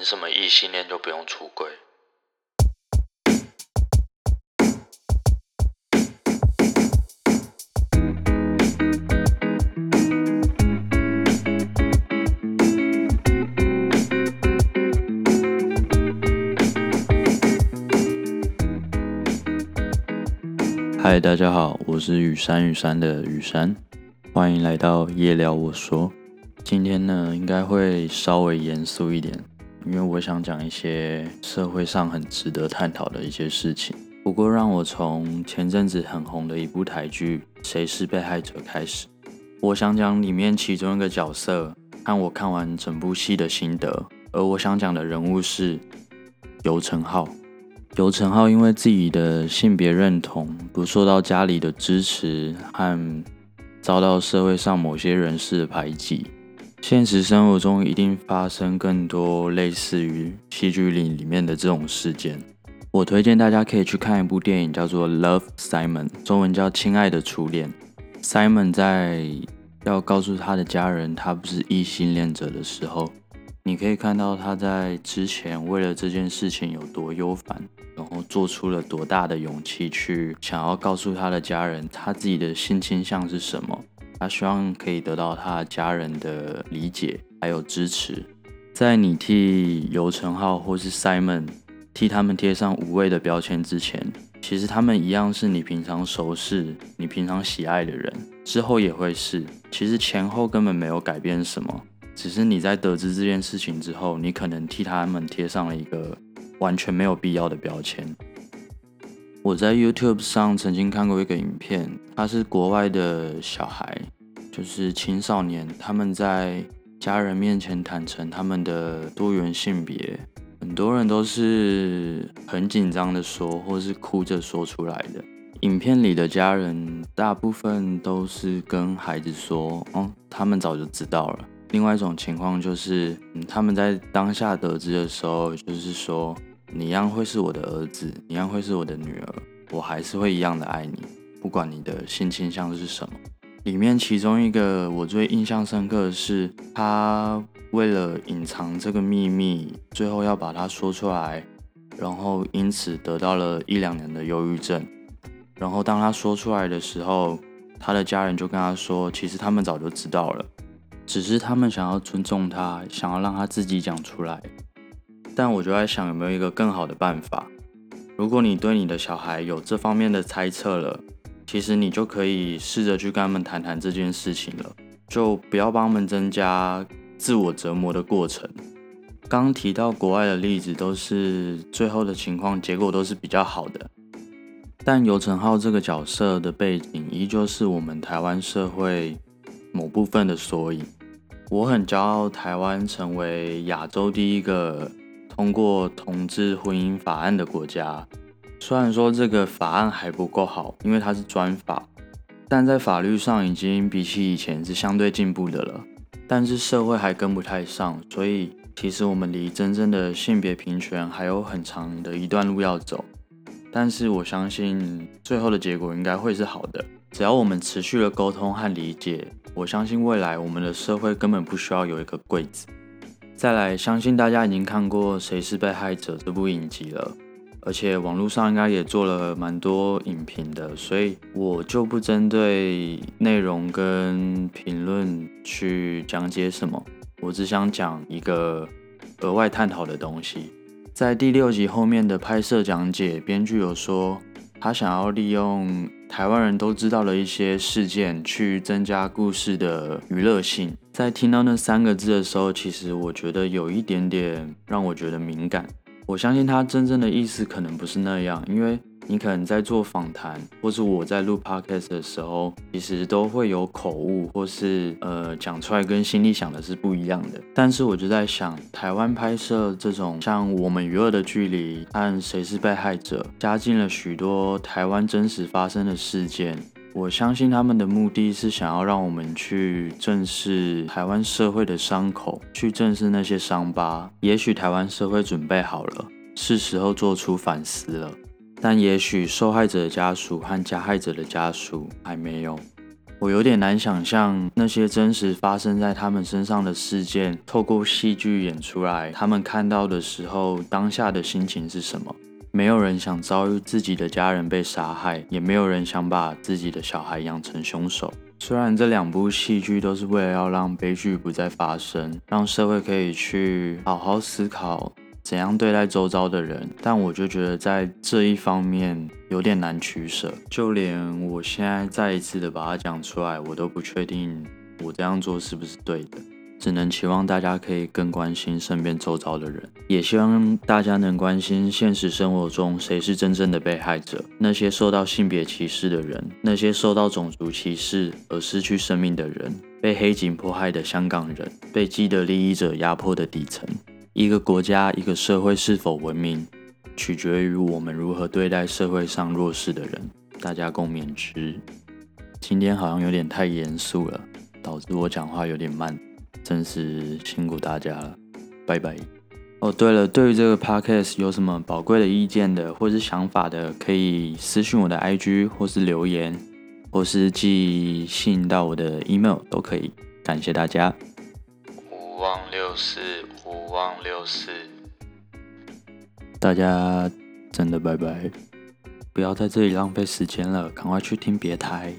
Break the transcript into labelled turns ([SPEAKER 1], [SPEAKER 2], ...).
[SPEAKER 1] 凭什么异性恋就不用出轨？嗨，大家好，我是雨山雨山的雨山，欢迎来到夜聊我说。今天呢，应该会稍微严肃一点，因为我想讲一些社会上很值得探讨的一些事情。不过，让我从前阵子很红的一部台剧《谁是被害者》开始。我想讲里面其中一个角色和我看完整部戏的心得，而我想讲的人物是游成浩。游成浩因为自己的性别认同不受到家里的支持，和遭到社会上某些人士的排挤。现实生活中一定发生更多类似于戏剧里里面的这种事件。我推荐大家可以去看一部电影，叫做《Love Simon》，中文叫《亲爱的初恋》。Simon 在要告诉他的家人他不是异性恋者的时候，你可以看到他在之前为了这件事情有多忧烦，然后做出了多大的勇气去想要告诉他的家人他自己的性倾向是什么。他希望可以得到他家人的理解还有支持。在你替游成浩或是 Simon 替他们贴上无谓的标签之前，其实他们一样是你平常熟识、你平常喜爱的人，之后也会是。其实前后根本没有改变什么，只是你在得知这件事情之后，你可能替他们贴上了一个完全没有必要的标签。我在 YouTube 上曾经看过一个影片，他是国外的小孩，就是青少年，他们在家人面前坦诚他们的多元性别，很多人都是很紧张的说，或是哭着说出来的。影片里的家人大部分都是跟孩子说，哦，他们早就知道了。另外一种情况就是，嗯，他们在当下得知的时候，就是说。你一样会是我的儿子，你一样会是我的女儿，我还是会一样的爱你，不管你的性倾向是什么。里面其中一个我最印象深刻的是，他为了隐藏这个秘密，最后要把它说出来，然后因此得到了一两年的忧郁症。然后当他说出来的时候，他的家人就跟他说，其实他们早就知道了，只是他们想要尊重他，想要让他自己讲出来。但我就在想，有没有一个更好的办法？如果你对你的小孩有这方面的猜测了，其实你就可以试着去跟他们谈谈这件事情了，就不要帮他们增加自我折磨的过程。刚提到国外的例子，都是最后的情况结果都是比较好的。但游成浩这个角色的背景，依旧是我们台湾社会某部分的缩影。我很骄傲，台湾成为亚洲第一个。通过同志婚姻法案的国家，虽然说这个法案还不够好，因为它是专法，但在法律上已经比起以前是相对进步的了。但是社会还跟不太上，所以其实我们离真正的性别平权还有很长的一段路要走。但是我相信最后的结果应该会是好的，只要我们持续的沟通和理解，我相信未来我们的社会根本不需要有一个柜子。再来，相信大家已经看过《谁是被害者》这部影集了，而且网络上应该也做了蛮多影评的，所以我就不针对内容跟评论去讲解什么，我只想讲一个额外探讨的东西。在第六集后面的拍摄讲解，编剧有说。他想要利用台湾人都知道的一些事件，去增加故事的娱乐性。在听到那三个字的时候，其实我觉得有一点点让我觉得敏感。我相信他真正的意思可能不是那样，因为。你可能在做访谈，或是我在录 podcast 的时候，其实都会有口误，或是呃讲出来跟心里想的是不一样的。但是我就在想，台湾拍摄这种像《我们与恶的距离》和《谁是被害者》，加进了许多台湾真实发生的事件。我相信他们的目的是想要让我们去正视台湾社会的伤口，去正视那些伤疤。也许台湾社会准备好了，是时候做出反思了。但也许受害者的家属和加害者的家属还没有。我有点难想象那些真实发生在他们身上的事件，透过戏剧演出来，他们看到的时候，当下的心情是什么？没有人想遭遇自己的家人被杀害，也没有人想把自己的小孩养成凶手。虽然这两部戏剧都是为了要让悲剧不再发生，让社会可以去好好思考怎样对待周遭的人，但我就觉得在这一方面有点难取舍。就连我现在再一次的把它讲出来，我都不确定我这样做是不是对的。只能期望大家可以更关心身边周遭的人，也希望大家能关心现实生活中谁是真正的被害者。那些受到性别歧视的人，那些受到种族歧视而失去生命的人，被黑警迫害的香港人，被既得利益者压迫的底层。一个国家、一个社会是否文明，取决于我们如何对待社会上弱势的人。大家共勉之。今天好像有点太严肃了，导致我讲话有点慢。真是辛苦大家了，拜拜。哦，对了，对于这个 podcast 有什么宝贵的意见的，或是想法的，可以私信我的 IG，或是留言，或是寄信到我的 email 都可以。感谢大家。五望六四，五望六四。大家真的拜拜，不要在这里浪费时间了，赶快去听别台。